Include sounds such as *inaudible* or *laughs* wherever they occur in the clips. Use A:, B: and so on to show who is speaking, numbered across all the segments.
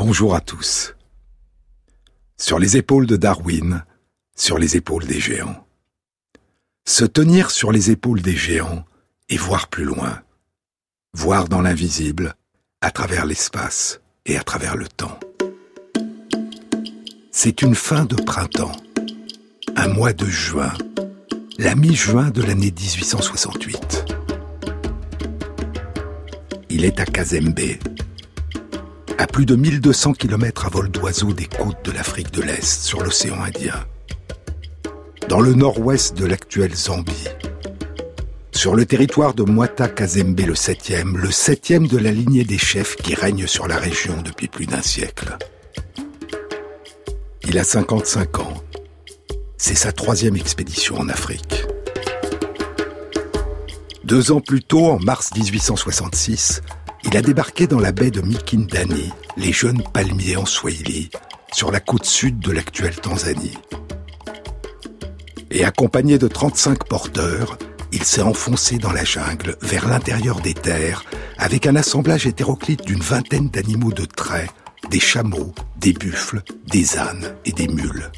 A: Bonjour à tous. Sur les épaules de Darwin, sur les épaules des géants. Se tenir sur les épaules des géants et voir plus loin. Voir dans l'invisible, à travers l'espace et à travers le temps. C'est une fin de printemps, un mois de juin, la mi-juin de l'année 1868. Il est à Kazembe, à plus de 1200 km à vol d'oiseau des côtes de l'Afrique de l'Est, sur l'océan Indien, dans le nord-ouest de l'actuelle Zambie, sur le territoire de Mwata Kazembe le septième, le septième de la lignée des chefs qui règne sur la région depuis plus d'un siècle. Il a 55 ans. C'est sa troisième expédition en Afrique. Deux ans plus tôt, en mars 1866, il a débarqué dans la baie de Mikindani, les jeunes palmiers en Swahili, sur la côte sud de l'actuelle Tanzanie. Et accompagné de 35 porteurs, il s'est enfoncé dans la jungle, vers l'intérieur des terres, avec un assemblage hétéroclite d'une vingtaine d'animaux de trait, des chameaux, des buffles, des ânes et des mules.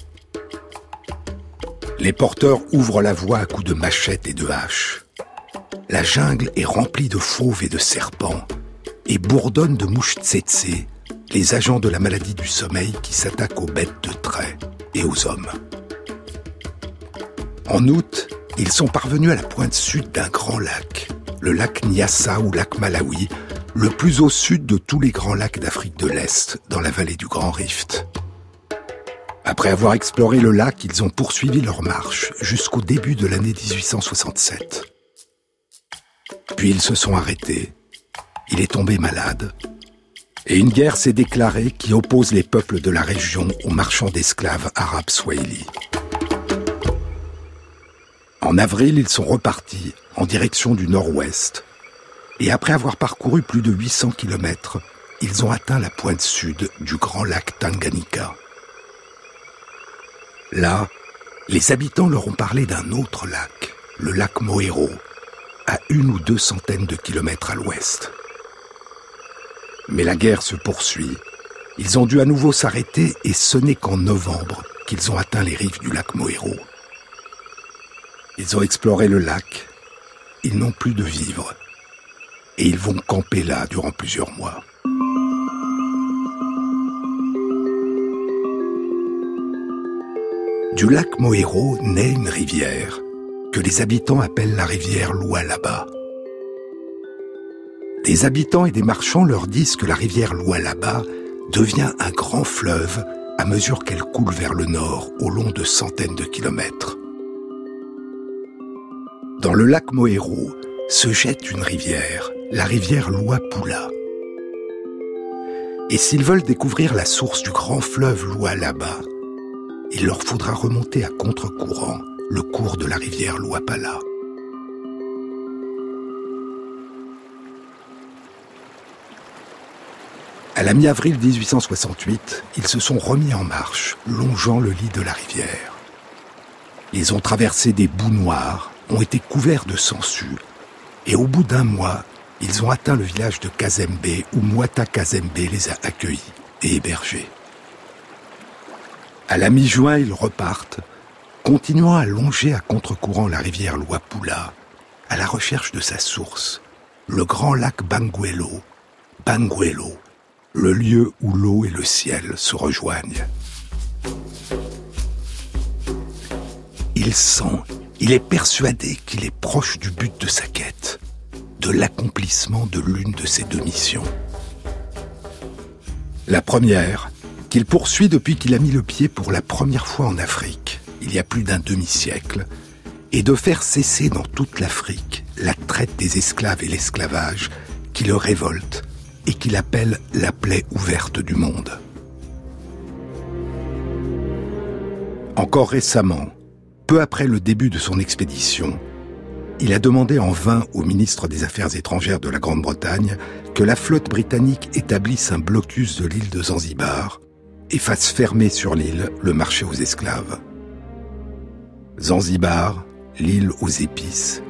A: Les porteurs ouvrent la voie à coups de machettes et de haches. La jungle est remplie de fauves et de serpents, et bourdonne de mouches tsetse, les agents de la maladie du sommeil qui s'attaquent aux bêtes de trait et aux hommes. En août, ils sont parvenus à la pointe sud d'un grand lac, le lac Nyassa ou lac Malawi, le plus au sud de tous les grands lacs d'Afrique de l'Est, dans la vallée du Grand Rift. Après avoir exploré le lac, ils ont poursuivi leur marche jusqu'au début de l'année 1867. Puis ils se sont arrêtés il est tombé malade. Et une guerre s'est déclarée qui oppose les peuples de la région aux marchands d'esclaves arabes swahili. En avril, ils sont repartis en direction du nord-ouest. Et après avoir parcouru plus de 800 kilomètres, ils ont atteint la pointe sud du grand lac Tanganyika. Là, les habitants leur ont parlé d'un autre lac, le lac Moero, à une ou deux centaines de kilomètres à l'ouest. Mais la guerre se poursuit. Ils ont dû à nouveau s'arrêter et ce n'est qu'en novembre qu'ils ont atteint les rives du lac Moero. Ils ont exploré le lac. Ils n'ont plus de vivres. Et ils vont camper là durant plusieurs mois. Du lac Moero naît une rivière que les habitants appellent la rivière Lualaba. Des habitants et des marchands leur disent que la rivière Lualaba devient un grand fleuve à mesure qu'elle coule vers le nord au long de centaines de kilomètres. Dans le lac Moero se jette une rivière, la rivière Luapula. Et s'ils veulent découvrir la source du grand fleuve Lualaba, il leur faudra remonter à contre-courant le cours de la rivière Luapala. À la mi-avril 1868, ils se sont remis en marche, longeant le lit de la rivière. Ils ont traversé des bouts noirs, ont été couverts de sangsues, et au bout d'un mois, ils ont atteint le village de Kazembe où Mwata Kazembe les a accueillis et hébergés. À la mi-juin, ils repartent, continuant à longer à contre-courant la rivière Luapula, à la recherche de sa source, le grand lac Banguelo, Banguelo, le lieu où l'eau et le ciel se rejoignent. Il sent, il est persuadé qu'il est proche du but de sa quête, de l'accomplissement de l'une de ses deux missions. La première, qu'il poursuit depuis qu'il a mis le pied pour la première fois en Afrique, il y a plus d'un demi-siècle, est de faire cesser dans toute l'Afrique la traite des esclaves et l'esclavage qui le révoltent et qu'il appelle la plaie ouverte du monde. Encore récemment, peu après le début de son expédition, il a demandé en vain au ministre des Affaires étrangères de la Grande-Bretagne que la flotte britannique établisse un blocus de l'île de Zanzibar et fasse fermer sur l'île le marché aux esclaves. Zanzibar, l'île aux épices,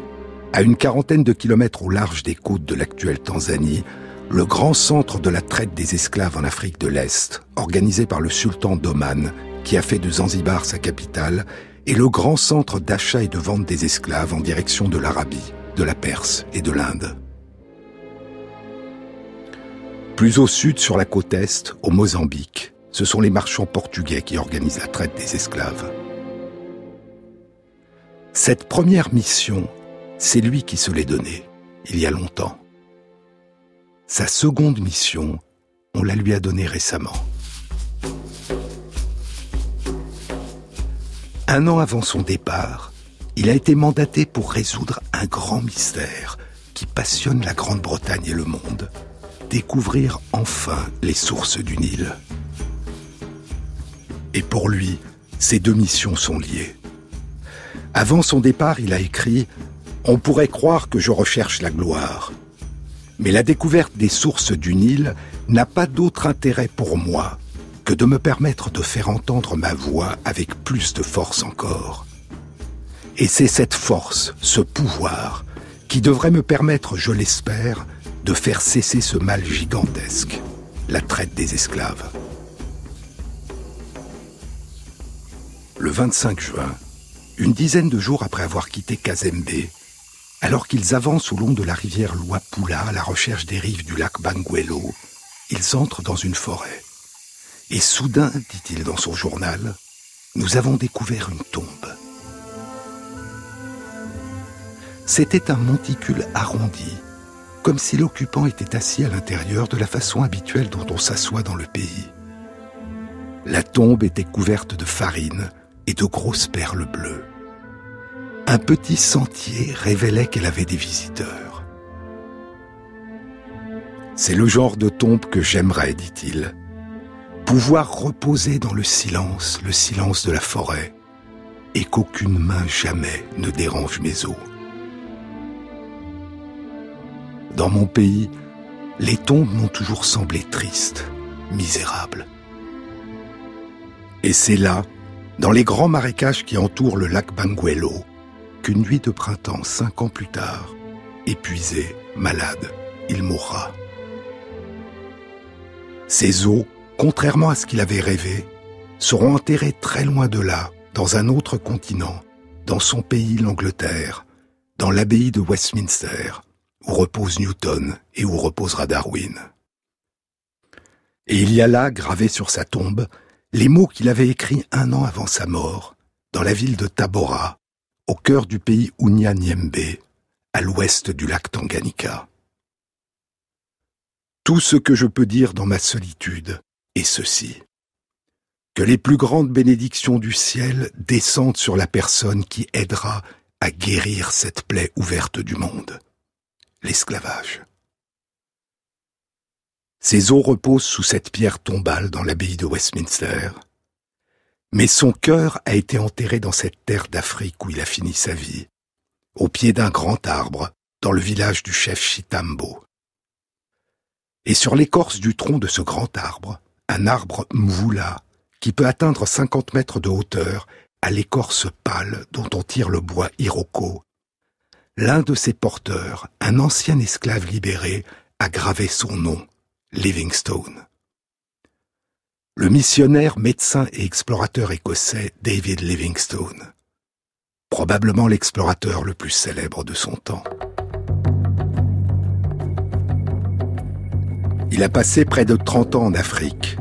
A: à une quarantaine de kilomètres au large des côtes de l'actuelle Tanzanie, le grand centre de la traite des esclaves en Afrique de l'Est, organisé par le sultan d'Oman, qui a fait de Zanzibar sa capitale, est le grand centre d'achat et de vente des esclaves en direction de l'Arabie, de la Perse et de l'Inde. Plus au sud, sur la côte est, au Mozambique, ce sont les marchands portugais qui organisent la traite des esclaves. Cette première mission, c'est lui qui se l'est donnée, il y a longtemps. Sa seconde mission, on la lui a donnée récemment. Un an avant son départ, il a été mandaté pour résoudre un grand mystère qui passionne la Grande-Bretagne et le monde, découvrir enfin les sources du Nil. Et pour lui, ces deux missions sont liées. Avant son départ, il a écrit ⁇ On pourrait croire que je recherche la gloire, mais la découverte des sources du Nil n'a pas d'autre intérêt pour moi que de me permettre de faire entendre ma voix avec plus de force encore. Et c'est cette force, ce pouvoir, qui devrait me permettre, je l'espère, de faire cesser ce mal gigantesque, la traite des esclaves. Le 25 juin, une dizaine de jours après avoir quitté Kazembe, alors qu'ils avancent au long de la rivière Luapula à la recherche des rives du lac Banguelo, ils entrent dans une forêt. Et soudain, dit-il dans son journal, nous avons découvert une tombe. C'était un monticule arrondi, comme si l'occupant était assis à l'intérieur de la façon habituelle dont on s'assoit dans le pays. La tombe était couverte de farine et de grosses perles bleues un petit sentier révélait qu'elle avait des visiteurs. C'est le genre de tombe que j'aimerais, dit-il. Pouvoir reposer dans le silence, le silence de la forêt, et qu'aucune main jamais ne dérange mes os. Dans mon pays, les tombes m'ont toujours semblé tristes, misérables. Et c'est là, dans les grands marécages qui entourent le lac Banguelo, qu'une nuit de printemps, cinq ans plus tard, épuisé, malade, il mourra. Ses os, contrairement à ce qu'il avait rêvé, seront enterrés très loin de là, dans un autre continent, dans son pays, l'Angleterre, dans l'abbaye de Westminster, où repose Newton et où reposera Darwin. Et il y a là, gravé sur sa tombe, les mots qu'il avait écrits un an avant sa mort, dans la ville de Tabora, au cœur du pays Unyanyembe, à l'ouest du lac Tanganyika. Tout ce que je peux dire dans ma solitude est ceci. Que les plus grandes bénédictions du ciel descendent sur la personne qui aidera à guérir cette plaie ouverte du monde, l'esclavage. Ses os reposent sous cette pierre tombale dans l'abbaye de Westminster, mais son cœur a été enterré dans cette terre d'Afrique où il a fini sa vie, au pied d'un grand arbre, dans le village du chef Chitambo. Et sur l'écorce du tronc de ce grand arbre, un arbre mvoula, qui peut atteindre 50 mètres de hauteur, à l'écorce pâle dont on tire le bois iroko, l'un de ses porteurs, un ancien esclave libéré, a gravé son nom, Livingstone le missionnaire, médecin et explorateur écossais David Livingstone, probablement l'explorateur le plus célèbre de son temps. Il a passé près de 30 ans en Afrique,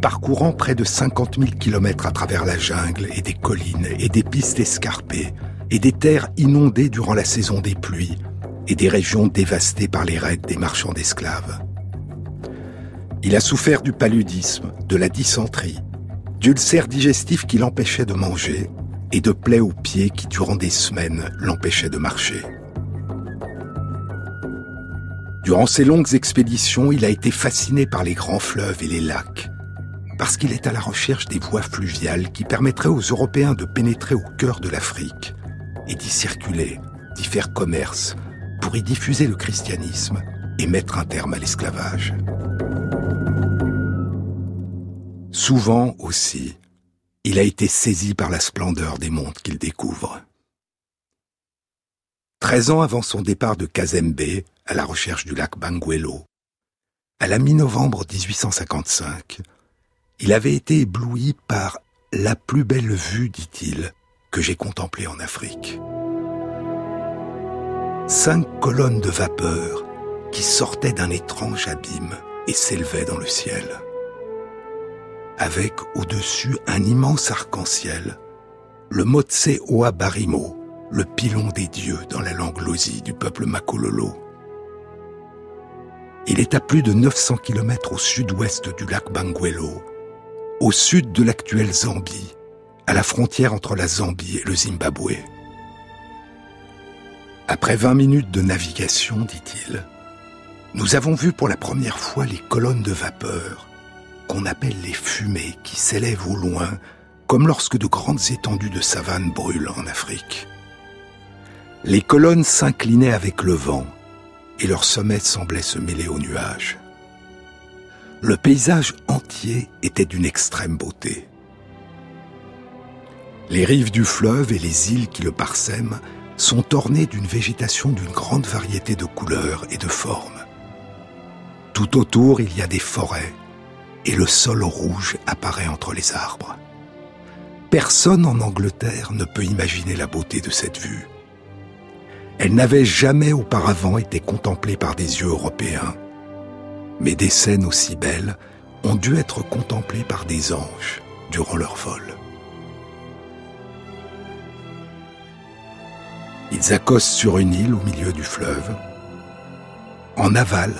A: parcourant près de 50 000 kilomètres à travers la jungle et des collines et des pistes escarpées et des terres inondées durant la saison des pluies et des régions dévastées par les raids des marchands d'esclaves. Il a souffert du paludisme, de la dysenterie, d'ulcères digestifs qui l'empêchaient de manger et de plaies aux pieds qui, durant des semaines, l'empêchaient de marcher. Durant ces longues expéditions, il a été fasciné par les grands fleuves et les lacs, parce qu'il est à la recherche des voies fluviales qui permettraient aux Européens de pénétrer au cœur de l'Afrique et d'y circuler, d'y faire commerce, pour y diffuser le christianisme et mettre un terme à l'esclavage. Souvent aussi, il a été saisi par la splendeur des mondes qu'il découvre. Treize ans avant son départ de Kazembe, à la recherche du lac Banguelo, À la mi-novembre 1855, il avait été ébloui par la plus belle vue, dit-il, que j'ai contemplée en Afrique. Cinq colonnes de vapeur qui sortaient d'un étrange abîme et s'élevaient dans le ciel. Avec au-dessus un immense arc-en-ciel, le Motse Oa Barimo, le pilon des dieux dans la langue lozi du peuple Makololo. Il est à plus de 900 km au sud-ouest du lac Banguelo, au sud de l'actuelle Zambie, à la frontière entre la Zambie et le Zimbabwe. Après 20 minutes de navigation, dit-il, nous avons vu pour la première fois les colonnes de vapeur, qu'on appelle les fumées, qui s'élèvent au loin, comme lorsque de grandes étendues de savane brûlent en Afrique. Les colonnes s'inclinaient avec le vent, et leur sommet semblait se mêler aux nuages. Le paysage entier était d'une extrême beauté. Les rives du fleuve et les îles qui le parsèment sont ornées d'une végétation d'une grande variété de couleurs et de formes. Tout autour, il y a des forêts, et le sol rouge apparaît entre les arbres. Personne en Angleterre ne peut imaginer la beauté de cette vue. Elle n'avait jamais auparavant été contemplée par des yeux européens. Mais des scènes aussi belles ont dû être contemplées par des anges durant leur vol. Ils accostent sur une île au milieu du fleuve. En aval,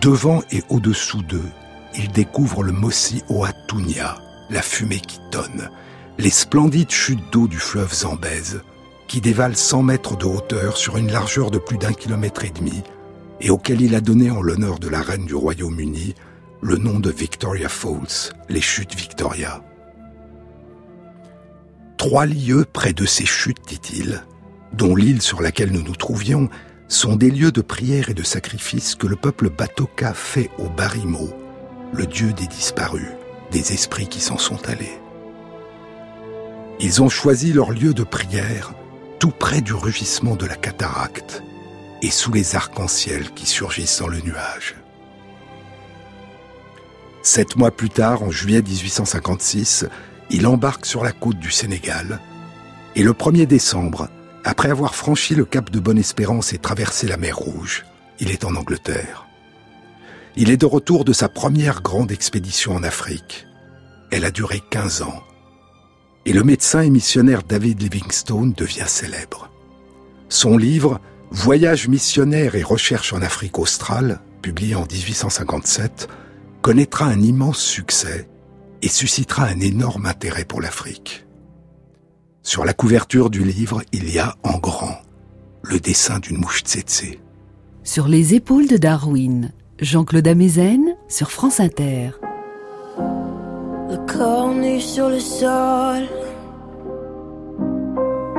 A: devant et au-dessous d'eux, ils découvrent le Mossi Oatunia, la fumée qui tonne, les splendides chutes d'eau du fleuve Zambèze, qui dévale 100 mètres de hauteur sur une largeur de plus d'un kilomètre et demi, et auquel il a donné en l'honneur de la reine du Royaume-Uni le nom de Victoria Falls, les chutes Victoria. Trois lieux près de ces chutes, dit-il, dont l'île sur laquelle nous nous trouvions, sont des lieux de prière et de sacrifice que le peuple Batoka fait au Barimo, le dieu des disparus, des esprits qui s'en sont allés. Ils ont choisi leur lieu de prière tout près du rugissement de la cataracte et sous les arcs-en-ciel qui surgissent dans le nuage. Sept mois plus tard, en juillet 1856, il embarque sur la côte du Sénégal et le 1er décembre, après avoir franchi le cap de Bonne-Espérance et traversé la mer Rouge, il est en Angleterre. Il est de retour de sa première grande expédition en Afrique. Elle a duré 15 ans et le médecin et missionnaire David Livingstone devient célèbre. Son livre Voyage missionnaire et recherche en Afrique australe, publié en 1857, connaîtra un immense succès et suscitera un énorme intérêt pour l'Afrique. Sur la couverture du livre, il y a en grand le dessin d'une mouche tsetse.
B: Sur les épaules de Darwin, Jean-Claude Amezen sur France Inter.
C: Le corps nu sur le sol.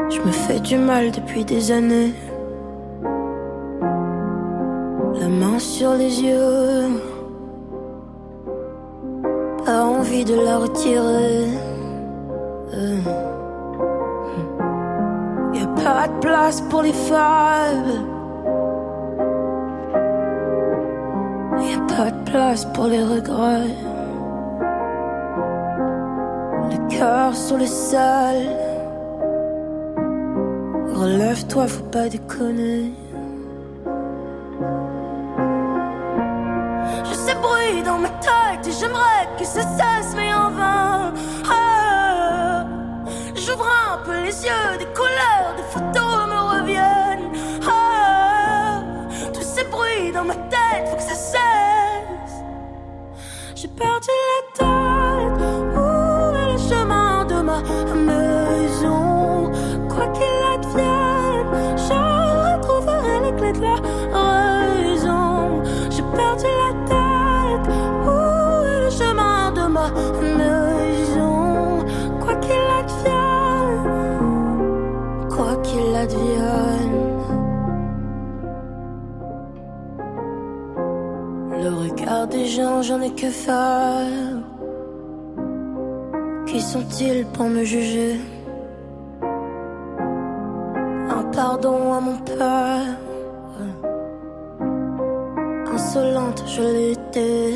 C: Je me fais du mal depuis des années. La main sur les yeux. Pas envie de la retirer. Y a pas de place pour les femmes. Pas de place pour les regrets cœur sur le sol. Relève-toi, faut pas déconner. Je sais bruit dans ma tête et j'aimerais que ça j'en ai que faire. Qui sont-ils pour me juger? Un pardon à mon père. Insolente, je l'étais.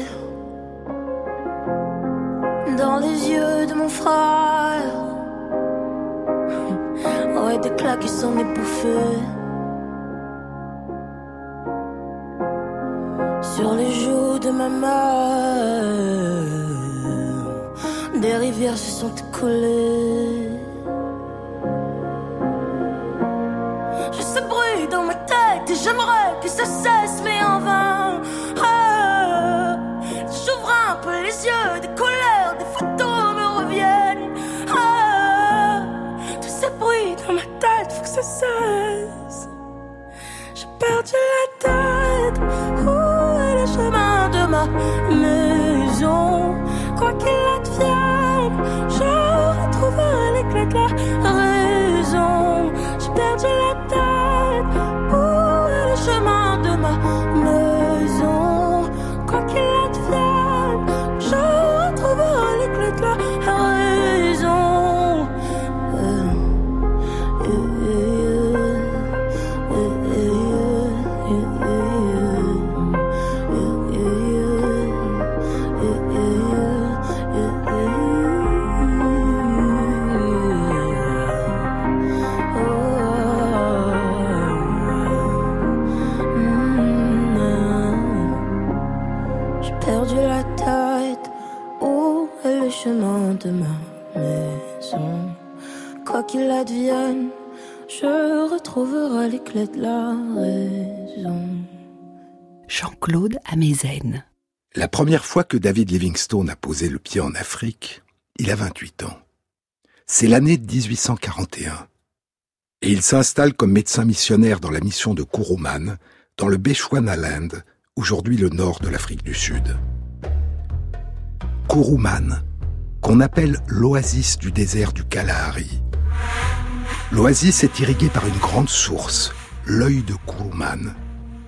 C: Dans les yeux de mon frère, *laughs* ouais, des claques sont mes bouffées. Des rivières se sont écoulées. J'ai ce bruit dans ma tête et j'aimerais que ça cesse, mais en vain. Ah, J'ouvre un peu les yeux, des colères, des photos me reviennent. Ah, Tout ce bruit dans ma tête, faut que ça cesse. J'ai perdu la chemin de advienne, je retrouverai l'éclat de la raison.
B: Jean-Claude Amezen.
A: La première fois que David Livingstone a posé le pied en Afrique, il a 28 ans. C'est l'année de 1841. Et il s'installe comme médecin missionnaire dans la mission de Kuruman, dans le Bechuanaland, aujourd'hui le nord de l'Afrique du Sud. Kuruman, qu'on appelle l'oasis du désert du Kalahari. L'oasis est irriguée par une grande source, l'œil de Kuruman,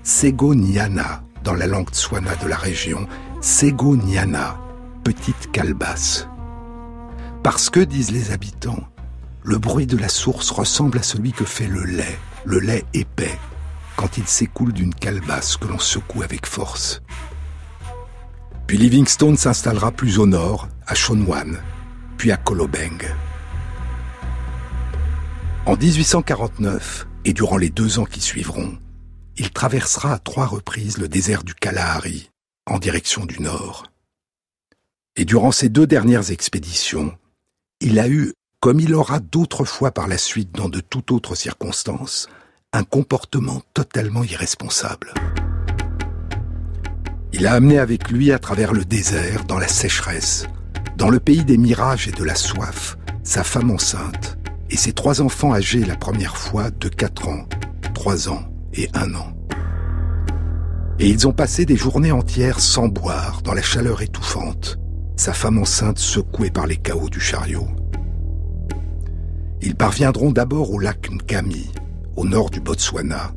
A: Sego Nyana, dans la langue tswana de la région, Sego Nyana, petite calebasse. Parce que, disent les habitants, le bruit de la source ressemble à celui que fait le lait, le lait épais, quand il s'écoule d'une calebasse que l'on secoue avec force. Puis Livingstone s'installera plus au nord, à Shonwan, puis à Kolobeng. En 1849, et durant les deux ans qui suivront, il traversera à trois reprises le désert du Kalahari, en direction du nord. Et durant ces deux dernières expéditions, il a eu, comme il aura d'autres fois par la suite dans de toutes autres circonstances, un comportement totalement irresponsable. Il a amené avec lui à travers le désert, dans la sécheresse, dans le pays des mirages et de la soif, sa femme enceinte et ses trois enfants âgés la première fois de 4 ans, 3 ans et 1 an. Et ils ont passé des journées entières sans boire, dans la chaleur étouffante, sa femme enceinte secouée par les chaos du chariot. Ils parviendront d'abord au lac Nkami, au nord du Botswana,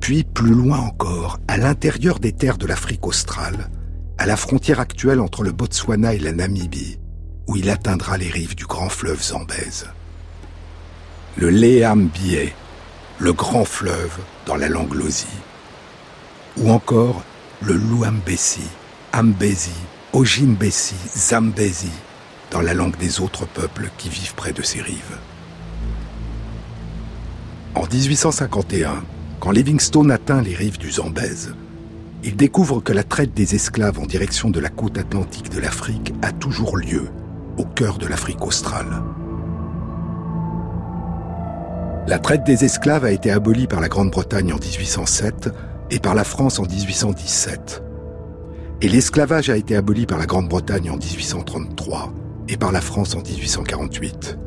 A: puis plus loin encore, à l'intérieur des terres de l'Afrique australe, à la frontière actuelle entre le Botswana et la Namibie, où il atteindra les rives du grand fleuve Zambèze. Le Leambie, le grand fleuve dans la langue lozi. Ou encore le Luambesi, Ambezi, Ojimbesi, Zambezi, dans la langue des autres peuples qui vivent près de ces rives. En 1851, quand Livingstone atteint les rives du Zambèze, il découvre que la traite des esclaves en direction de la côte atlantique de l'Afrique a toujours lieu, au cœur de l'Afrique australe. La traite des esclaves a été abolie par la Grande-Bretagne en 1807 et par la France en 1817. Et l'esclavage a été aboli par la Grande-Bretagne en 1833 et par la France en 1848.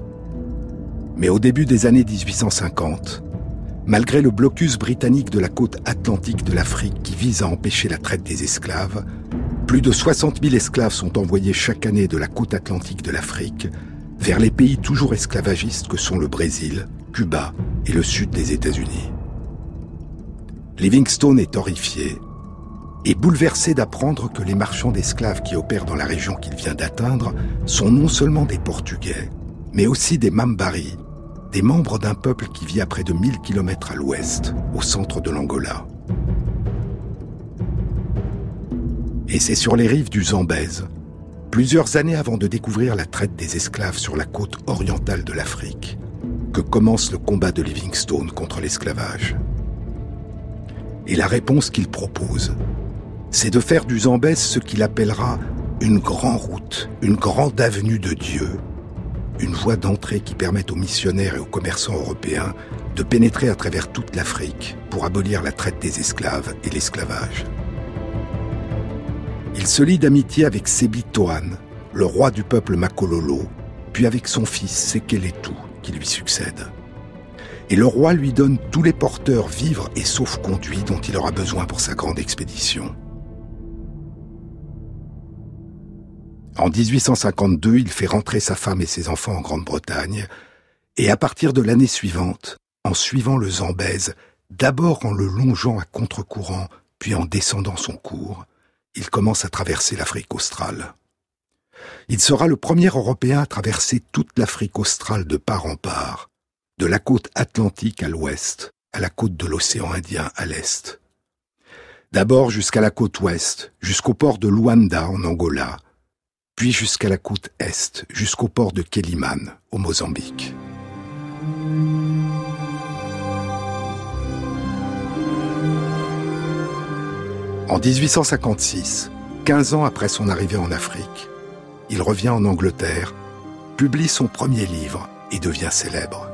A: Mais au début des années 1850, malgré le blocus britannique de la côte atlantique de l'Afrique qui vise à empêcher la traite des esclaves, plus de 60 000 esclaves sont envoyés chaque année de la côte atlantique de l'Afrique vers les pays toujours esclavagistes que sont le Brésil, Cuba et le sud des États-Unis. Livingstone est horrifié et bouleversé d'apprendre que les marchands d'esclaves qui opèrent dans la région qu'il vient d'atteindre sont non seulement des Portugais, mais aussi des Mambari, des membres d'un peuple qui vit à près de 1000 km à l'ouest, au centre de l'Angola. Et c'est sur les rives du Zambèze, plusieurs années avant de découvrir la traite des esclaves sur la côte orientale de l'Afrique, commence le combat de Livingstone contre l'esclavage. Et la réponse qu'il propose, c'est de faire du Zambèze ce qu'il appellera une grande route, une grande avenue de Dieu, une voie d'entrée qui permette aux missionnaires et aux commerçants européens de pénétrer à travers toute l'Afrique pour abolir la traite des esclaves et l'esclavage. Il se lie d'amitié avec Sebi Toan, le roi du peuple Makololo, puis avec son fils Sekeletu, lui succède. Et le roi lui donne tous les porteurs, vivres et sauf-conduits dont il aura besoin pour sa grande expédition. En 1852, il fait rentrer sa femme et ses enfants en Grande-Bretagne, et à partir de l'année suivante, en suivant le Zambèze, d'abord en le longeant à contre-courant, puis en descendant son cours, il commence à traverser l'Afrique australe. Il sera le premier Européen à traverser toute l'Afrique australe de part en part, de la côte atlantique à l'ouest, à la côte de l'océan Indien à l'est. D'abord jusqu'à la côte ouest, jusqu'au port de Luanda en Angola, puis jusqu'à la côte est, jusqu'au port de Kéliman, au Mozambique. En 1856, 15 ans après son arrivée en Afrique, il revient en Angleterre, publie son premier livre et devient célèbre.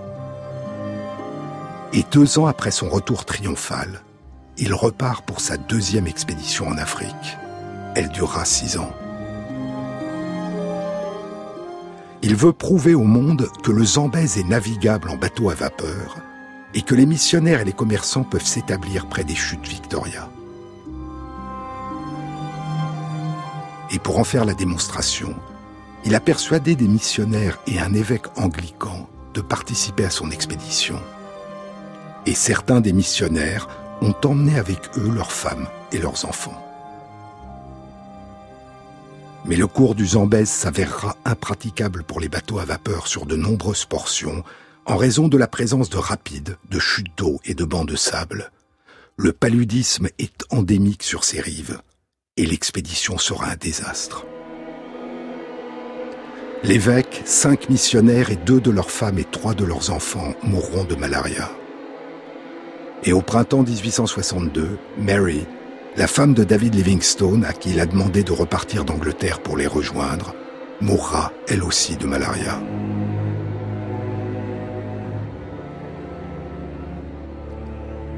A: Et deux ans après son retour triomphal, il repart pour sa deuxième expédition en Afrique. Elle durera six ans. Il veut prouver au monde que le Zambèze est navigable en bateau à vapeur et que les missionnaires et les commerçants peuvent s'établir près des chutes Victoria. Et pour en faire la démonstration, il a persuadé des missionnaires et un évêque anglican de participer à son expédition. Et certains des missionnaires ont emmené avec eux leurs femmes et leurs enfants mais le cours du Zambèze s'avérera impraticable pour les bateaux à vapeur sur de nombreuses portions en raison de la présence de rapides, de chutes d'eau et de bancs de sable. Le paludisme est endémique sur ces rives et l'expédition sera un désastre. L'évêque, cinq missionnaires et deux de leurs femmes et trois de leurs enfants mourront de malaria. Et au printemps 1862, Mary, la femme de David Livingstone, à qui il a demandé de repartir d'Angleterre pour les rejoindre, mourra elle aussi de malaria.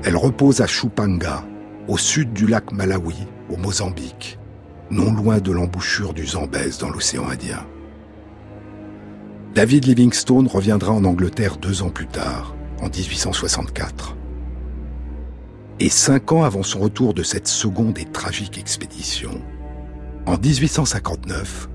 A: Elle repose à Chupanga, au sud du lac Malawi, au Mozambique, non loin de l'embouchure du Zambèze dans l'océan Indien. David Livingstone reviendra en Angleterre deux ans plus tard, en 1864 et cinq ans avant son retour de cette seconde et tragique expédition, en 1859,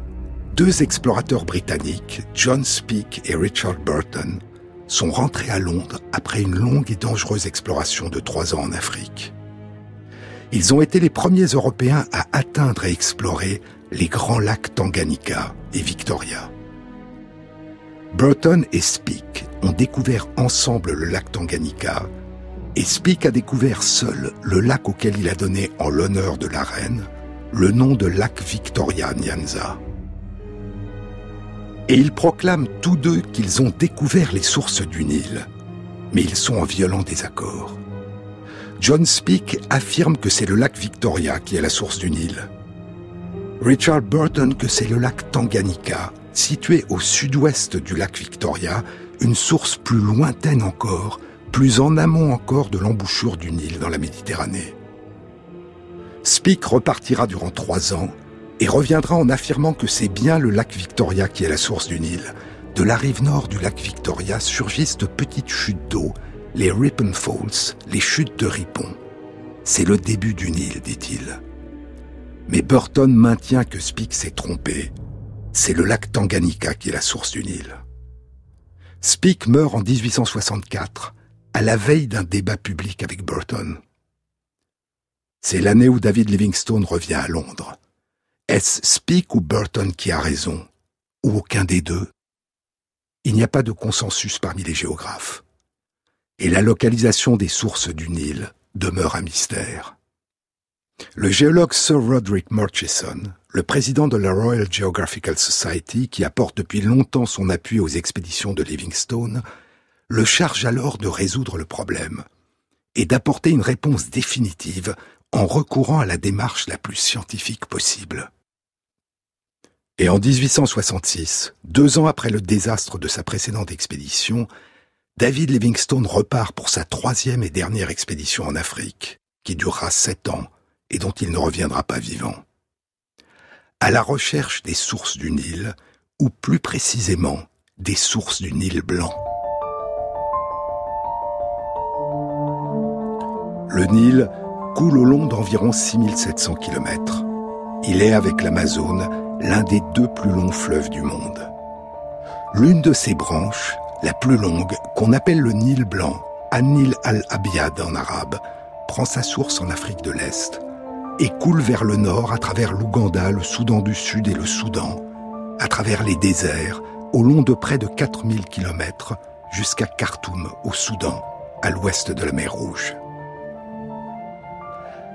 A: deux explorateurs britanniques, John Speke et Richard Burton, sont rentrés à Londres après une longue et dangereuse exploration de trois ans en Afrique. Ils ont été les premiers Européens à atteindre et explorer les grands lacs Tanganyika et Victoria. Burton et Speke ont découvert ensemble le lac Tanganyika et Speke a découvert seul le lac auquel il a donné, en l'honneur de la reine, le nom de lac Victoria Nyanza. Et ils proclament tous deux qu'ils ont découvert les sources du Nil, mais ils sont en violent désaccord. John Speke affirme que c'est le lac Victoria qui est la source du Nil. Richard Burton que c'est le lac Tanganyika, situé au sud-ouest du lac Victoria, une source plus lointaine encore, plus en amont encore de l'embouchure du Nil dans la Méditerranée. Speke repartira durant trois ans et reviendra en affirmant que c'est bien le lac Victoria qui est la source du Nil. De la rive nord du lac Victoria surgissent de petites chutes d'eau, les Ripon Falls, les chutes de Ripon. C'est le début du Nil, dit-il. Mais Burton maintient que Speke s'est trompé. C'est le lac Tanganyika qui est la source du Nil. Speke meurt en 1864 à la veille d'un débat public avec Burton. C'est l'année où David Livingstone revient à Londres. Est-ce Speke ou Burton qui a raison Ou aucun des deux? Il n'y a pas de consensus parmi les géographes. Et la localisation des sources du Nil demeure un mystère. Le géologue Sir Roderick Murchison, le président de la Royal Geographical Society, qui apporte depuis longtemps son appui aux expéditions de Livingstone, le charge alors de résoudre le problème et d'apporter une réponse définitive en recourant à la démarche la plus scientifique possible. Et en 1866, deux ans après le désastre de sa précédente expédition, David Livingstone repart pour sa troisième et dernière expédition en Afrique, qui durera sept ans et dont il ne reviendra pas vivant. À la recherche des sources du Nil, ou plus précisément des sources du Nil blanc. Le Nil coule au long d'environ 6700 km. Il est, avec l'Amazone, l'un des deux plus longs fleuves du monde. L'une de ses branches, la plus longue, qu'on appelle le Nil blanc, An-Nil al-Abyad en arabe, prend sa source en Afrique de l'Est et coule vers le nord à travers l'Ouganda, le Soudan du Sud et le Soudan, à travers les déserts, au long de près de 4000 km, jusqu'à Khartoum, au Soudan, à l'ouest de la mer Rouge.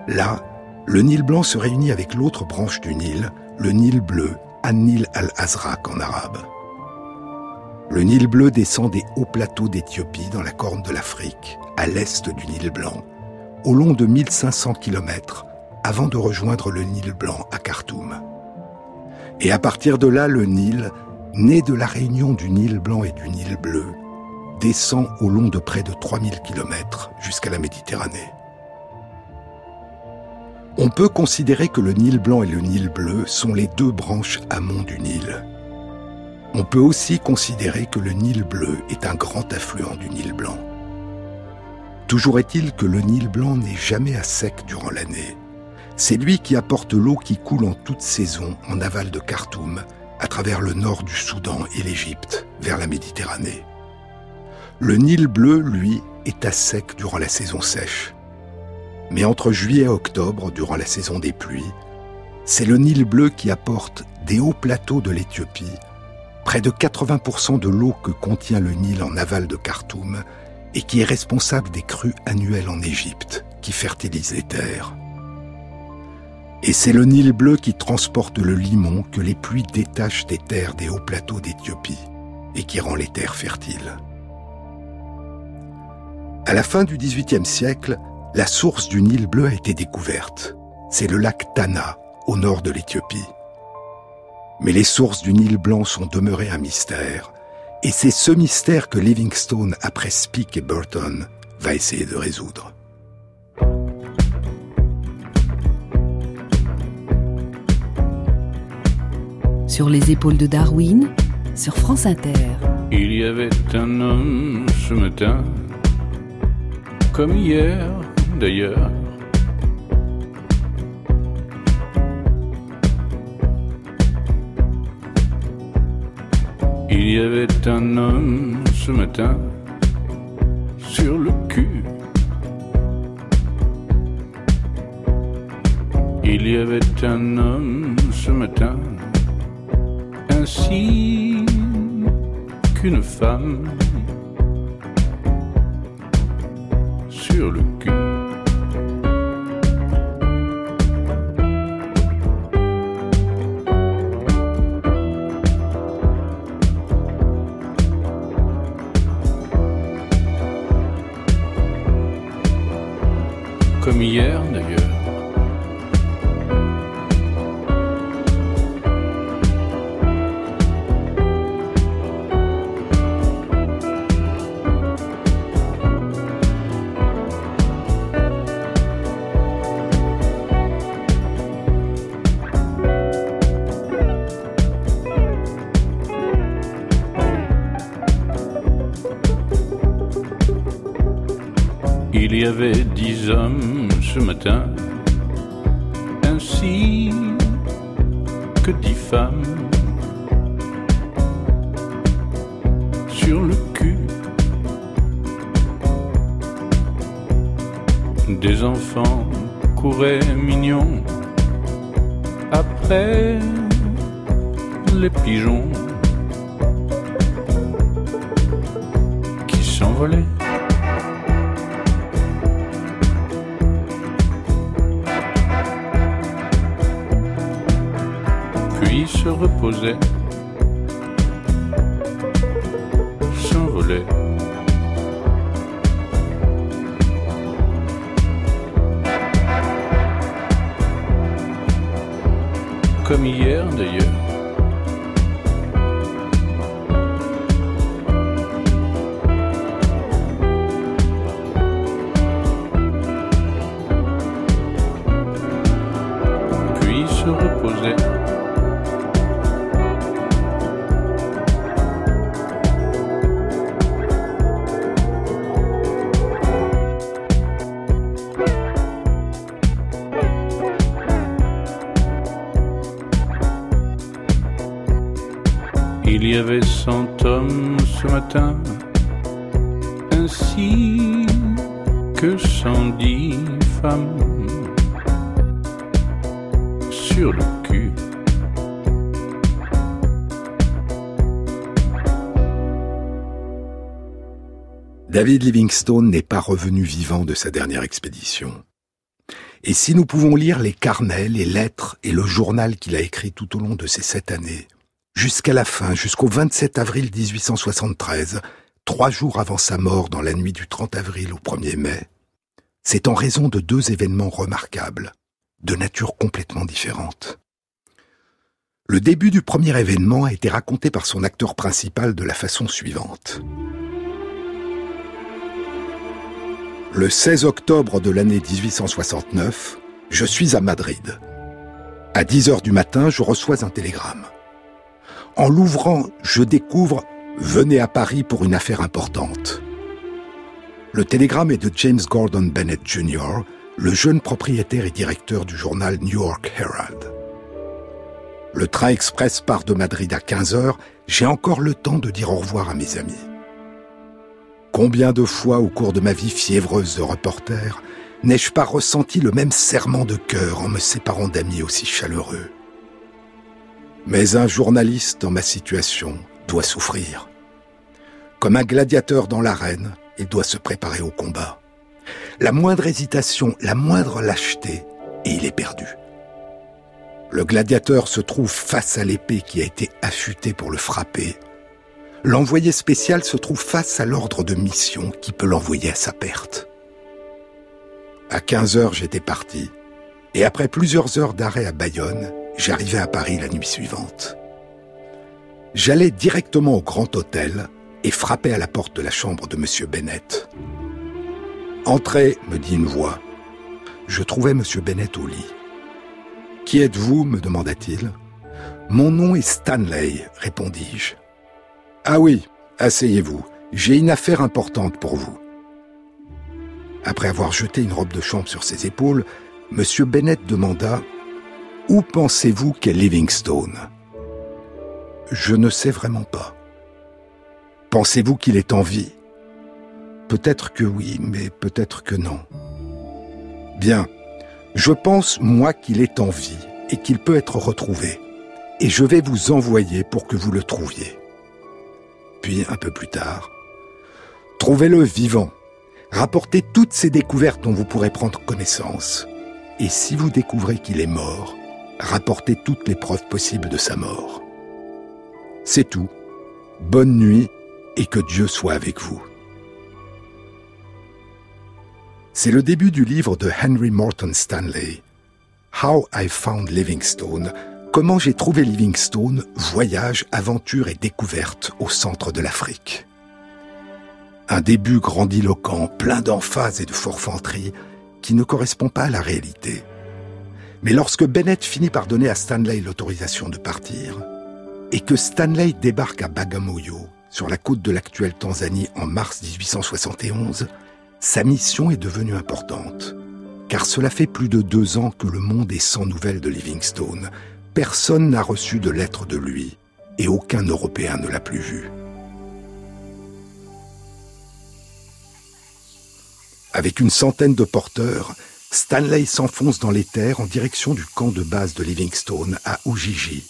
A: Là, le Nil blanc se réunit avec l'autre branche du Nil, le Nil bleu, An-Nil al-Azraq en arabe. Le Nil bleu descend des hauts plateaux d'Éthiopie dans la corne de l'Afrique, à l'est du Nil blanc, au long de 1500 km, avant de rejoindre le Nil blanc à Khartoum. Et à partir de là, le Nil, né de la réunion du Nil blanc et du Nil bleu, descend au long de près de 3000 km jusqu'à la Méditerranée. On peut considérer que le Nil blanc et le Nil bleu sont les deux branches amont du Nil. On peut aussi considérer que le Nil bleu est un grand affluent du Nil blanc. Toujours est-il que le Nil blanc n'est jamais à sec durant l'année. C'est lui qui apporte l'eau qui coule en toute saison en aval de Khartoum, à travers le nord du Soudan et l'Égypte, vers la Méditerranée. Le Nil bleu, lui, est à sec durant la saison sèche. Mais entre juillet et octobre, durant la saison des pluies, c'est le Nil bleu qui apporte des hauts plateaux de l'Éthiopie, près de 80% de l'eau que contient le Nil en aval de Khartoum, et qui est responsable des crues annuelles en Égypte, qui fertilisent les terres. Et c'est le Nil bleu qui transporte le limon que les pluies détachent des terres des hauts plateaux d'Éthiopie et qui rend les terres fertiles. À la fin du XVIIIe siècle, la source du Nil bleu a été découverte. C'est le lac Tana, au nord de l'Éthiopie. Mais les sources du Nil blanc sont demeurées un mystère. Et c'est ce mystère que Livingstone, après Speke et Burton, va essayer de résoudre.
B: Sur les épaules de Darwin, sur France Inter.
D: Il y avait un homme ce matin, comme hier, d'ailleurs. Il y avait un homme ce matin sur le cul. Il y avait un homme ce matin ainsi qu'une femme sur le cul. Comme hier d'ailleurs. Il y avait dix hommes ce matin, ainsi que cent dix femmes sur le cul.
A: David Livingstone n'est pas revenu vivant de sa dernière expédition. Et si nous pouvons lire les carnets, les lettres et le journal qu'il a écrit tout au long de ces sept années, jusqu'à la fin, jusqu'au 27 avril 1873, trois jours avant sa mort dans la nuit du 30 avril au 1er mai, c'est en raison de deux événements remarquables, de nature complètement différente. Le début du premier événement a été raconté par son acteur principal de la façon suivante. Le 16 octobre de l'année 1869, je suis à Madrid. À 10 heures du matin, je reçois un télégramme. En l'ouvrant, je découvre Venez à Paris pour une affaire importante. Le télégramme est de James Gordon Bennett Jr., le jeune propriétaire et directeur du journal New York Herald. Le train express part de Madrid à 15 heures. J'ai encore le temps de dire au revoir à mes amis. Combien de fois au cours de ma vie fiévreuse de reporter n'ai-je pas ressenti le même serment de cœur en me séparant d'amis aussi chaleureux? Mais un journaliste dans ma situation doit souffrir. Comme un gladiateur dans l'arène, il doit se préparer au combat. La moindre hésitation, la moindre lâcheté, et il est perdu. Le gladiateur se trouve face à l'épée qui a été affûtée pour le frapper. L'envoyé spécial se trouve face à l'ordre de mission qui peut l'envoyer à sa perte. À 15 heures, j'étais parti, et après plusieurs heures d'arrêt à Bayonne, j'arrivais à Paris la nuit suivante. J'allais directement au Grand Hôtel et frappais à la porte de la chambre de M. Bennett. Entrez, me dit une voix. Je trouvais M. Bennett au lit. Qui êtes-vous me demanda-t-il. Mon nom est Stanley, répondis-je. Ah oui, asseyez-vous. J'ai une affaire importante pour vous. Après avoir jeté une robe de chambre sur ses épaules, M. Bennett demanda où pensez-vous qu'est Livingstone? Je ne sais vraiment pas. Pensez-vous qu'il est en vie? Peut-être que oui, mais peut-être que non. Bien, je pense, moi, qu'il est en vie et qu'il peut être retrouvé. Et je vais vous envoyer pour que vous le trouviez. Puis, un peu plus tard, trouvez-le vivant. Rapportez toutes ces découvertes dont vous pourrez prendre connaissance. Et si vous découvrez qu'il est mort, rapporter toutes les preuves possibles de sa mort. C'est tout. Bonne nuit et que Dieu soit avec vous. C'est le début du livre de Henry Morton Stanley, How I Found Livingstone, Comment j'ai trouvé Livingstone, voyage, aventure et découverte au centre de l'Afrique. Un début grandiloquent, plein d'emphase et de forfanterie, qui ne correspond pas à la réalité. Mais lorsque Bennett finit par donner à Stanley l'autorisation de partir, et que Stanley débarque à Bagamoyo, sur la côte de l'actuelle Tanzanie en mars 1871, sa mission est devenue importante. Car cela fait plus de deux ans que le monde est sans nouvelles de Livingstone. Personne n'a reçu de lettre de lui, et aucun Européen ne l'a plus vu. Avec une centaine de porteurs, Stanley s'enfonce dans les terres en direction du camp de base de Livingstone à Ujiji,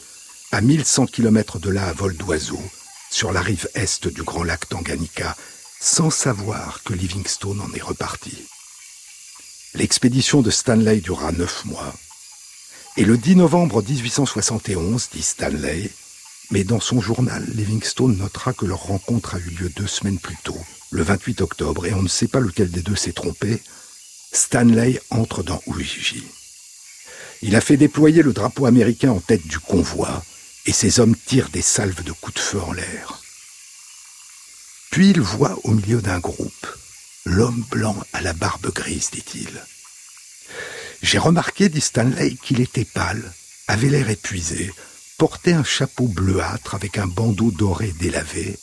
A: à 1100 km de là à vol d'oiseau, sur la rive est du grand lac Tanganyika, sans savoir que Livingstone en est reparti. L'expédition de Stanley dura neuf mois. Et le 10 novembre 1871, dit Stanley, mais dans son journal, Livingstone notera que leur rencontre a eu lieu deux semaines plus tôt, le 28 octobre, et on ne sait pas lequel des deux s'est trompé, Stanley entre dans Ouiji. Il a fait déployer le drapeau américain en tête du convoi, et ses hommes tirent des salves de coups de feu en l'air. Puis il voit au milieu d'un groupe l'homme blanc à la barbe grise, dit-il. J'ai remarqué, dit Stanley, qu'il était pâle, avait l'air épuisé, portait un chapeau bleuâtre avec un bandeau doré délavé,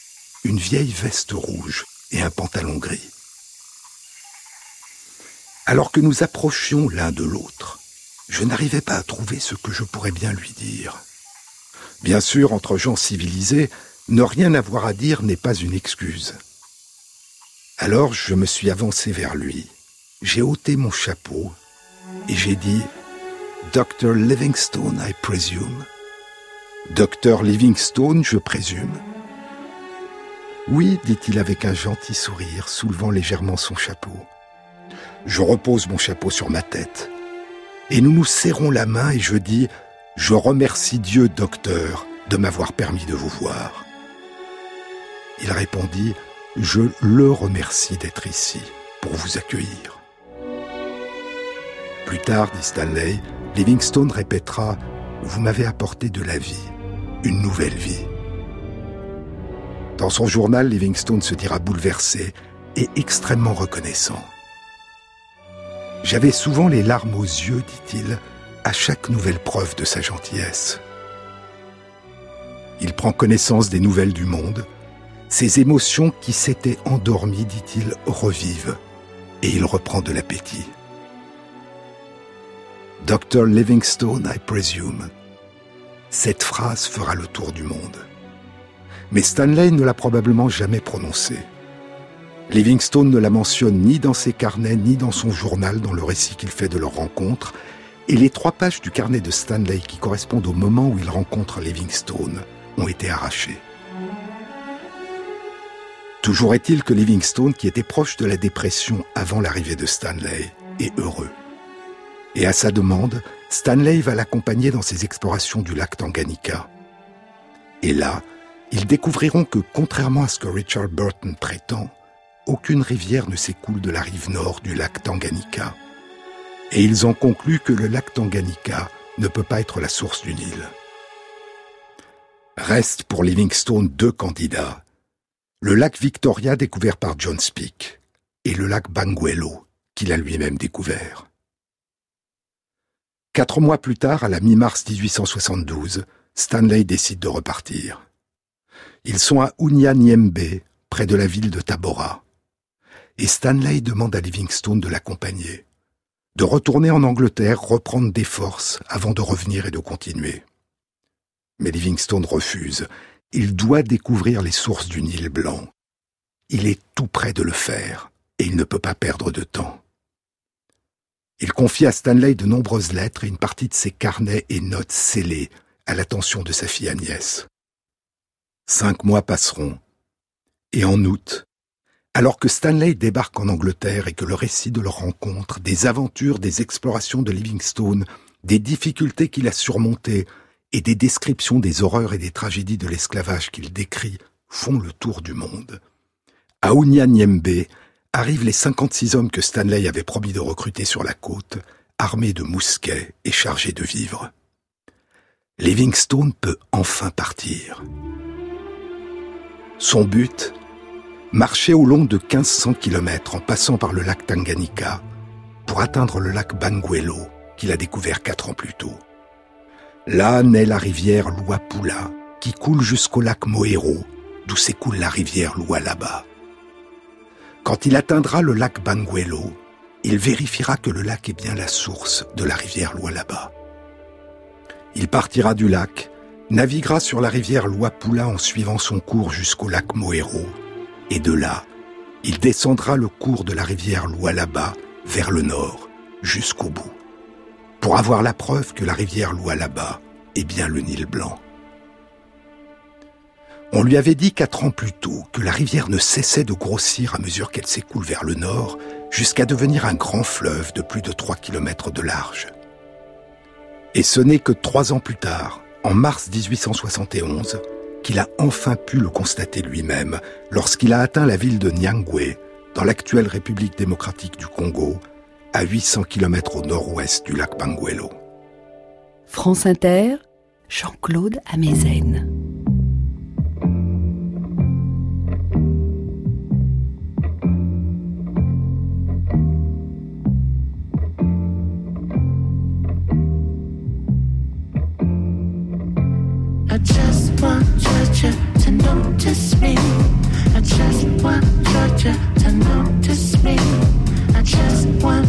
A: une vieille veste rouge et un pantalon gris. Alors que nous approchions l'un de l'autre, je n'arrivais pas à trouver ce que je pourrais bien lui dire. Bien sûr, entre gens civilisés, ne rien avoir à dire n'est pas une excuse. Alors je me suis avancé vers lui, j'ai ôté mon chapeau et j'ai dit Dr. Livingstone, I presume. Docteur Livingstone, je présume. Oui, dit-il avec un gentil sourire, soulevant légèrement son chapeau. Je repose mon chapeau sur ma tête. Et nous nous serrons la main et je dis Je remercie Dieu, docteur, de m'avoir permis de vous voir. Il répondit Je le remercie d'être ici pour vous accueillir. Plus tard, dit Stanley, Livingstone répétera Vous m'avez apporté de la vie, une nouvelle vie. Dans son journal, Livingstone se dira bouleversé et extrêmement reconnaissant. J'avais souvent les larmes aux yeux, dit-il, à chaque nouvelle preuve de sa gentillesse. Il prend connaissance des nouvelles du monde. Ses émotions qui s'étaient endormies, dit-il, revivent, et il reprend de l'appétit. Dr. Livingstone, I presume. Cette phrase fera le tour du monde. Mais Stanley ne l'a probablement jamais prononcée. Livingstone ne la mentionne ni dans ses carnets ni dans son journal dans le récit qu'il fait de leur rencontre, et les trois pages du carnet de Stanley qui correspondent au moment où il rencontre Livingstone ont été arrachées. Toujours est-il que Livingstone, qui était proche de la dépression avant l'arrivée de Stanley, est heureux. Et à sa demande, Stanley va l'accompagner dans ses explorations du lac Tanganyika. Et là, ils découvriront que, contrairement à ce que Richard Burton prétend, aucune rivière ne s'écoule de la rive nord du lac Tanganyika. Et ils ont conclu que le lac Tanganyika ne peut pas être la source du Nil. Restent pour Livingstone deux candidats. Le lac Victoria découvert par John Speke et le lac Banguelo qu'il a lui-même découvert. Quatre mois plus tard, à la mi-mars 1872, Stanley décide de repartir. Ils sont à Unyanyembe, près de la ville de Tabora et Stanley demande à Livingstone de l'accompagner, de retourner en Angleterre, reprendre des forces avant de revenir et de continuer. Mais Livingstone refuse. Il doit découvrir les sources du Nil blanc. Il est tout près de le faire, et il ne peut pas perdre de temps. Il confie à Stanley de nombreuses lettres et une partie de ses carnets et notes scellées à l'attention de sa fille Agnès. Cinq mois passeront, et en août, alors que Stanley débarque en Angleterre et que le récit de leur rencontre, des aventures, des explorations de Livingstone, des difficultés qu'il a surmontées et des descriptions des horreurs et des tragédies de l'esclavage qu'il décrit font le tour du monde. À Unyanyembe arrivent les 56 hommes que Stanley avait promis de recruter sur la côte, armés de mousquets et chargés de vivres. Livingstone peut enfin partir. Son but, marcher au long de 1500 km en passant par le lac Tanganyika pour atteindre le lac Banguelo qu'il a découvert quatre ans plus tôt. Là naît la rivière Luapula qui coule jusqu'au lac Moero d'où s'écoule la rivière Lualaba. Quand il atteindra le lac Banguelo, il vérifiera que le lac est bien la source de la rivière Lualaba. Il partira du lac, naviguera sur la rivière Luapula en suivant son cours jusqu'au lac Moero et de là, il descendra le cours de la rivière Lualaba vers le nord, jusqu'au bout, pour avoir la preuve que la rivière Lualaba est bien le Nil blanc. On lui avait dit quatre ans plus tôt que la rivière ne cessait de grossir à mesure qu'elle s'écoule vers le nord, jusqu'à devenir un grand fleuve de plus de trois kilomètres de large. Et ce n'est que trois ans plus tard, en mars 1871, qu'il a enfin pu le constater lui-même lorsqu'il a atteint la ville de Nyangwe, dans l'actuelle République démocratique du Congo, à 800 km au nord-ouest du lac Banguelo.
B: France Inter, Jean-Claude Amezen.
E: Georgia to notice me. I just want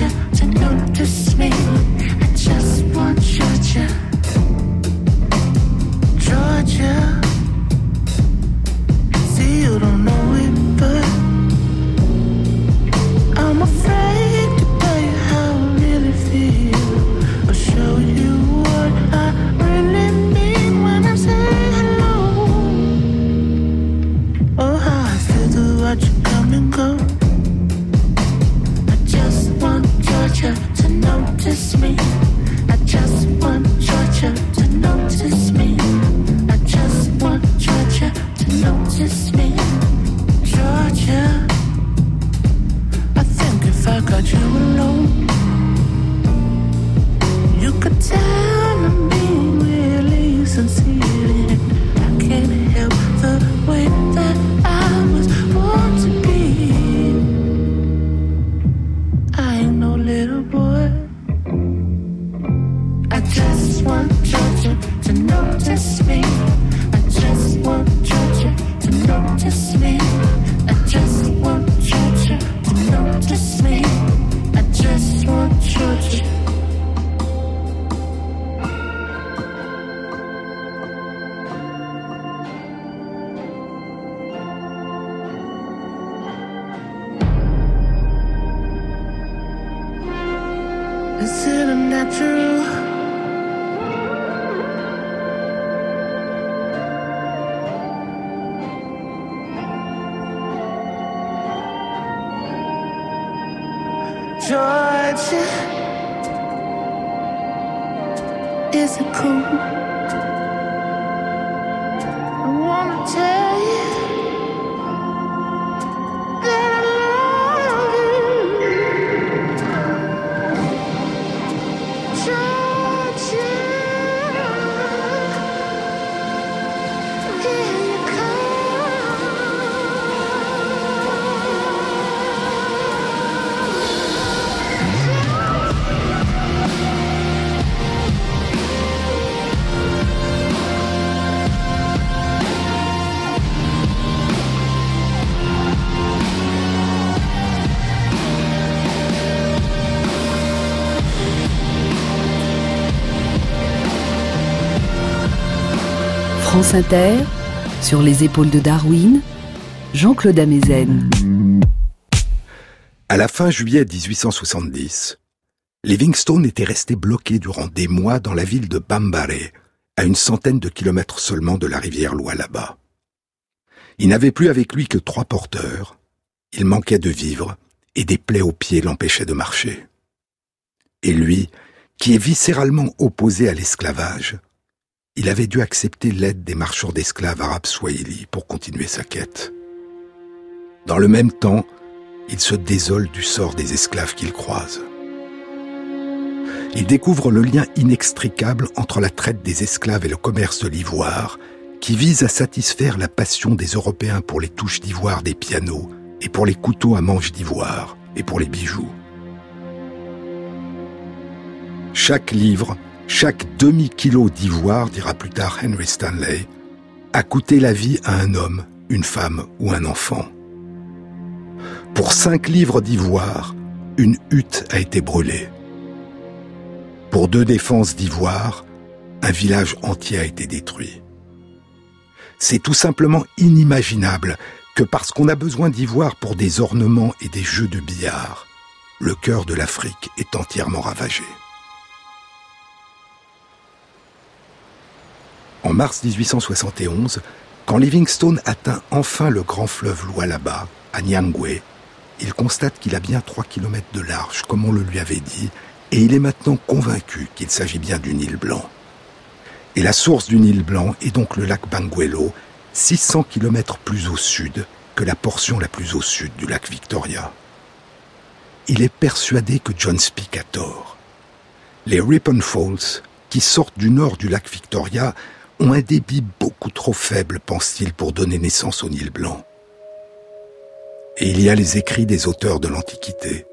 E: you to notice me. I just Georgia, is it cool?
B: Sur les épaules de Darwin, Jean-Claude Amezen.
A: À la fin juillet 1870, Livingstone était resté bloqué durant des mois dans la ville de Bambare, à une centaine de kilomètres seulement de la rivière Lualaba. Il n'avait plus avec lui que trois porteurs, il manquait de vivre, et des plaies aux pieds l'empêchaient de marcher. Et lui, qui est viscéralement opposé à l'esclavage, il avait dû accepter l'aide des marchands d'esclaves arabes swahili pour continuer sa quête. Dans le même temps, il se désole du sort des esclaves qu'il croise. Il découvre le lien inextricable entre la traite des esclaves et le commerce de l'ivoire, qui vise à satisfaire la passion des Européens pour les touches d'ivoire des pianos et pour les couteaux à manche d'ivoire et pour les bijoux. Chaque livre, chaque demi-kilo d'ivoire, dira plus tard Henry Stanley, a coûté la vie à un homme, une femme ou un enfant. Pour cinq livres d'ivoire, une hutte a été brûlée. Pour deux défenses d'ivoire, un village entier a été détruit. C'est tout simplement inimaginable que parce qu'on a besoin d'ivoire pour des ornements et des jeux de billard, le cœur de l'Afrique est entièrement ravagé. En mars 1871, quand Livingstone atteint enfin le grand fleuve Lualaba, à Nyangwe, il constate qu'il a bien 3 km de large, comme on le lui avait dit, Et il est maintenant convaincu qu'il s'agit bien du Nil Blanc. Et la source du Nil Blanc est donc le lac Banguelo, 600 km plus au sud que la portion la plus au sud du lac Victoria. Il est persuadé que John Speak a tort. Les Ripon Falls, qui sortent du nord du lac Victoria, ont un débit beaucoup trop faible, pense-t-il, pour donner naissance au Nil Blanc. Et il y a les écrits des auteurs de l'Antiquité,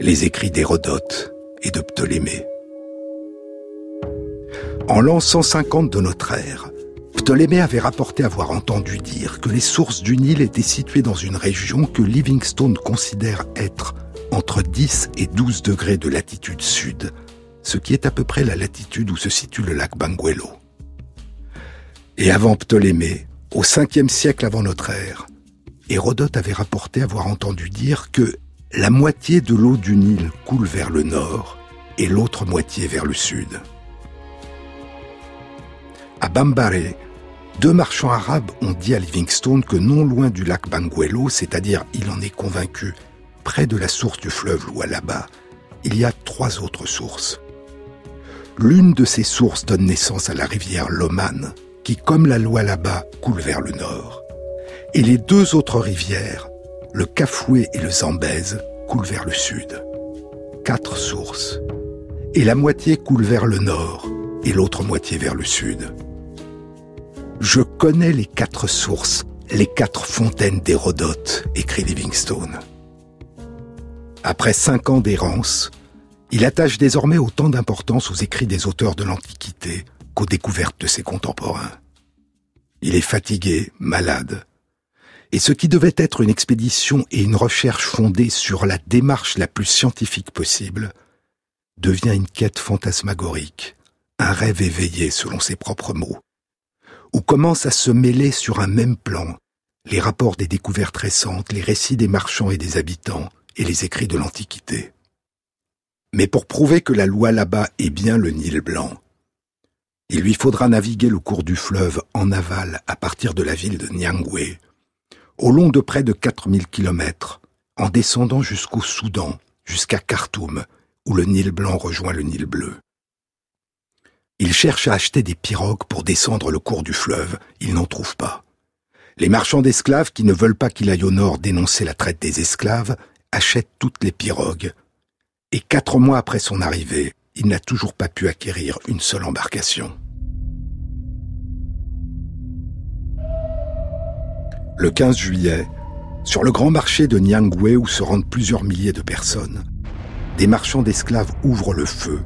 A: les écrits d'Hérodote et de Ptolémée. En l'an 150 de notre ère, Ptolémée avait rapporté avoir entendu dire que les sources du Nil étaient situées dans une région que Livingstone considère être entre 10 et 12 degrés de latitude sud, ce qui est à peu près la latitude où se situe le lac Banguelo. Et avant Ptolémée, au 5e siècle avant notre ère, Hérodote avait rapporté avoir entendu dire que la moitié de l'eau du Nil coule vers le nord et l'autre moitié vers le sud. À Bambare, deux marchands arabes ont dit à Livingstone que non loin du lac Banguelo, c'est-à-dire il en est convaincu, près de la source du fleuve Lualaba, il y a trois autres sources. L'une de ces sources donne naissance à la rivière Loman, qui, comme la Lualaba, coule vers le nord. Et les deux autres rivières, le Cafoué et le Zambèze, coulent vers le sud. Quatre sources. Et la moitié coule vers le nord et l'autre moitié vers le sud. Je connais les quatre sources, les quatre fontaines d'Hérodote, écrit Livingstone. Après cinq ans d'errance, il attache désormais autant d'importance aux écrits des auteurs de l'Antiquité qu'aux découvertes de ses contemporains. Il est fatigué, malade, et ce qui devait être une expédition et une recherche fondée sur la démarche la plus scientifique possible devient une quête fantasmagorique, un rêve éveillé selon ses propres mots où commencent à se mêler sur un même plan les rapports des découvertes récentes, les récits des marchands et des habitants, et les écrits de l'Antiquité. Mais pour prouver que la loi là-bas est bien le Nil blanc, il lui faudra naviguer le cours du fleuve en aval à partir de la ville de Nyangwe, au long de près de 4000 kilomètres, en descendant jusqu'au Soudan, jusqu'à Khartoum, où le Nil blanc rejoint le Nil bleu. Il cherche à acheter des pirogues pour descendre le cours du fleuve. Il n'en trouve pas. Les marchands d'esclaves qui ne veulent pas qu'il aille au nord dénoncer la traite des esclaves achètent toutes les pirogues. Et quatre mois après son arrivée, il n'a toujours pas pu acquérir une seule embarcation. Le 15 juillet, sur le grand marché de Nyangwe où se rendent plusieurs milliers de personnes, des marchands d'esclaves ouvrent le feu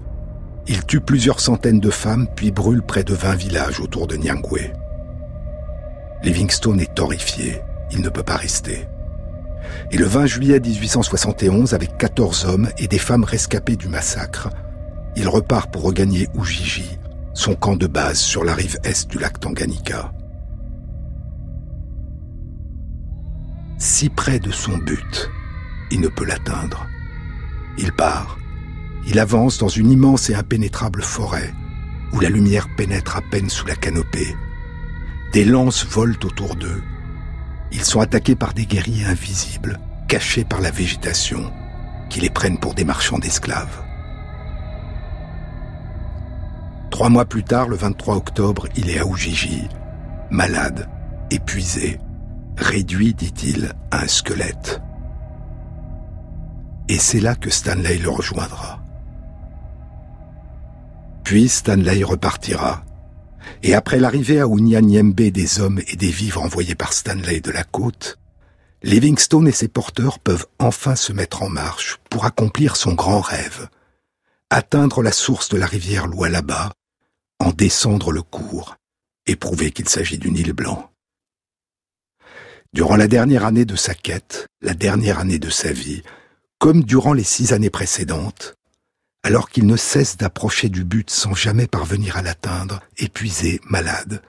A: il tue plusieurs centaines de femmes puis brûle près de 20 villages autour de Nyangwe. Livingstone est horrifié, il ne peut pas rester. Et le 20 juillet 1871, avec 14 hommes et des femmes rescapées du massacre, il repart pour regagner Ujiji, son camp de base sur la rive est du lac Tanganyika. Si près de son but, il ne peut l'atteindre. Il part, il avance dans une immense et impénétrable forêt, où la lumière pénètre à peine sous la canopée. Des lances volent autour d'eux. Ils sont attaqués par des guerriers invisibles, cachés par la végétation, qui les prennent pour des marchands d'esclaves. Trois mois plus tard, le 23 octobre, il est à Ujiji, malade, épuisé, réduit, dit-il, à un squelette. Et c'est là que Stanley le rejoindra. Puis Stanley repartira. Et après l'arrivée à Unyanyembe des hommes et des vivres envoyés par Stanley de la côte, Livingstone et ses porteurs peuvent enfin se mettre en marche pour accomplir son grand rêve, atteindre la source de la rivière Lualaba, en descendre le cours et prouver qu'il s'agit d'une île blanc. Durant la dernière année de sa quête, la dernière année de sa vie, comme durant les six années précédentes, alors qu'il ne cesse d'approcher du but sans jamais parvenir à l'atteindre, épuisé, malade,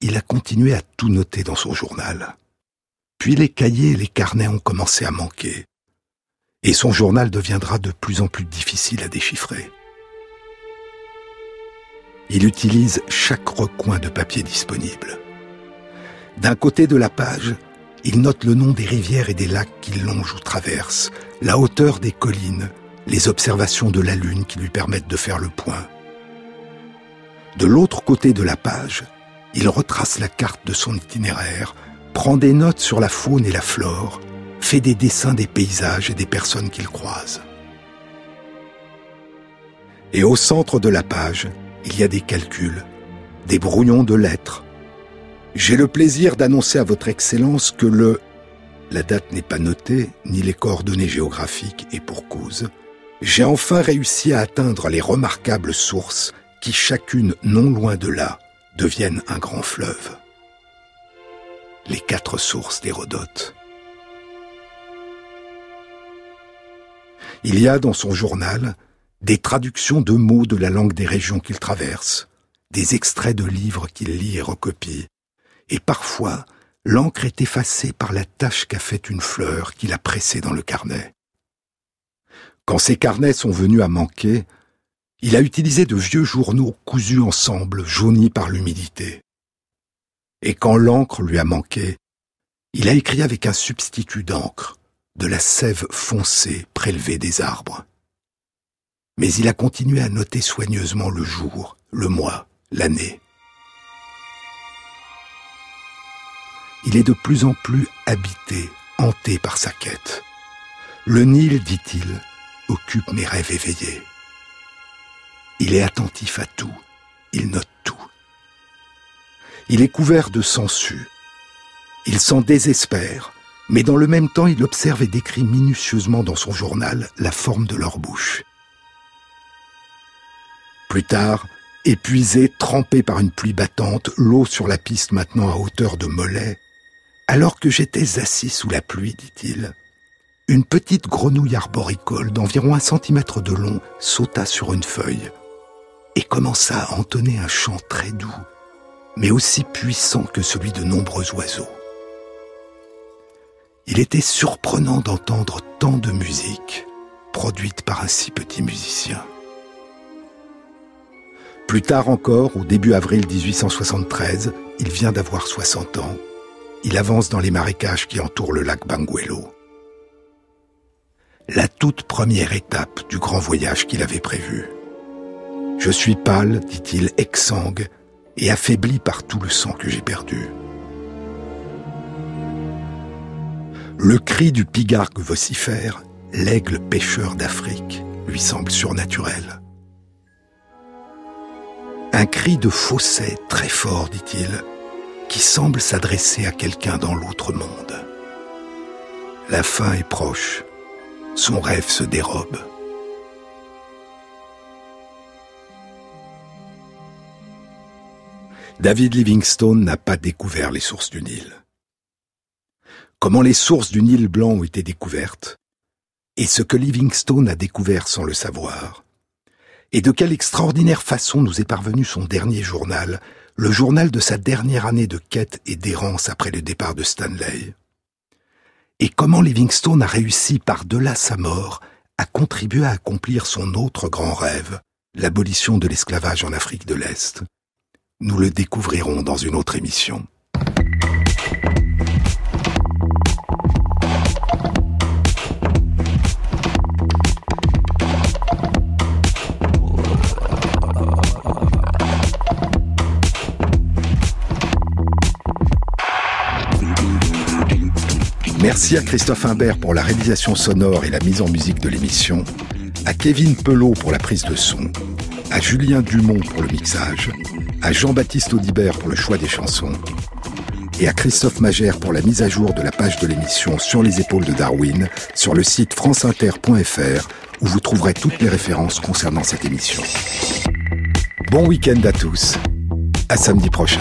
A: il a continué à tout noter dans son journal. Puis les cahiers et les carnets ont commencé à manquer, et son journal deviendra de plus en plus difficile à déchiffrer. Il utilise chaque recoin de papier disponible. D'un côté de la page, il note le nom des rivières et des lacs qu'il longe ou traverse, la hauteur des collines, les observations de la Lune qui lui permettent de faire le point. De l'autre côté de la page, il retrace la carte de son itinéraire, prend des notes sur la faune et la flore, fait des dessins des paysages et des personnes qu'il croise. Et au centre de la page, il y a des calculs, des brouillons de lettres. J'ai le plaisir d'annoncer à votre Excellence que le... La date n'est pas notée, ni les coordonnées géographiques, et pour cause. J'ai enfin réussi à atteindre les remarquables sources qui, chacune non loin de là, deviennent un grand fleuve. Les quatre sources d'Hérodote. Il y a dans son journal des traductions de mots de la langue des régions qu'il traverse, des extraits de livres qu'il lit et recopie, et parfois l'encre est effacée par la tache qu'a faite une fleur qu'il a pressée dans le carnet. Quand ces carnets sont venus à manquer, il a utilisé de vieux journaux cousus ensemble, jaunis par l'humidité. Et quand l'encre lui a manqué, il a écrit avec un substitut d'encre, de la sève foncée prélevée des arbres. Mais il a continué à noter soigneusement le jour, le mois, l'année. Il est de plus en plus habité, hanté par sa quête. Le Nil, dit-il, occupe mes rêves éveillés. Il est attentif à tout, il note tout. Il est couvert de sangsues. Il s'en désespère, mais dans le même temps il observe et décrit minutieusement dans son journal la forme de leur bouche. Plus tard, épuisé, trempé par une pluie battante, l'eau sur la piste maintenant à hauteur de mollet, alors que j'étais assis sous la pluie, dit-il, une petite grenouille arboricole d'environ un centimètre de long sauta sur une feuille et commença à entonner un chant très doux, mais aussi puissant que celui de nombreux oiseaux. Il était surprenant d'entendre tant de musique produite par un si petit musicien. Plus tard encore, au début avril 1873, il vient d'avoir 60 ans. Il avance dans les marécages qui entourent le lac Banguelo. La toute première étape du grand voyage qu'il avait prévu. Je suis pâle, dit-il, exsangue, et affaibli par tout le sang que j'ai perdu. Le cri du pigargue vocifère, l'aigle pêcheur d'Afrique, lui semble surnaturel. Cri de fausset très fort, dit-il, qui semble s'adresser à quelqu'un dans l'autre monde. La fin est proche, son rêve se dérobe. David Livingstone n'a pas découvert les sources du Nil. Comment les sources du Nil blanc ont été découvertes, et ce que Livingstone a découvert sans le savoir, et de quelle extraordinaire façon nous est parvenu son dernier journal, le journal de sa dernière année de quête et d'errance après le départ de Stanley. Et comment Livingstone a réussi par-delà sa mort à contribuer à accomplir son autre grand rêve, l'abolition de l'esclavage en Afrique de l'Est. Nous le découvrirons dans une autre émission. Merci à Christophe Imbert pour la réalisation sonore et la mise en musique de l'émission, à Kevin Pelot pour la prise de son, à Julien Dumont pour le mixage, à Jean-Baptiste Audibert pour le choix des chansons et à Christophe Magère pour la mise à jour de la page de l'émission Sur les épaules de Darwin sur le site franceinter.fr où vous trouverez toutes les références concernant cette émission. Bon week-end à tous. À samedi prochain.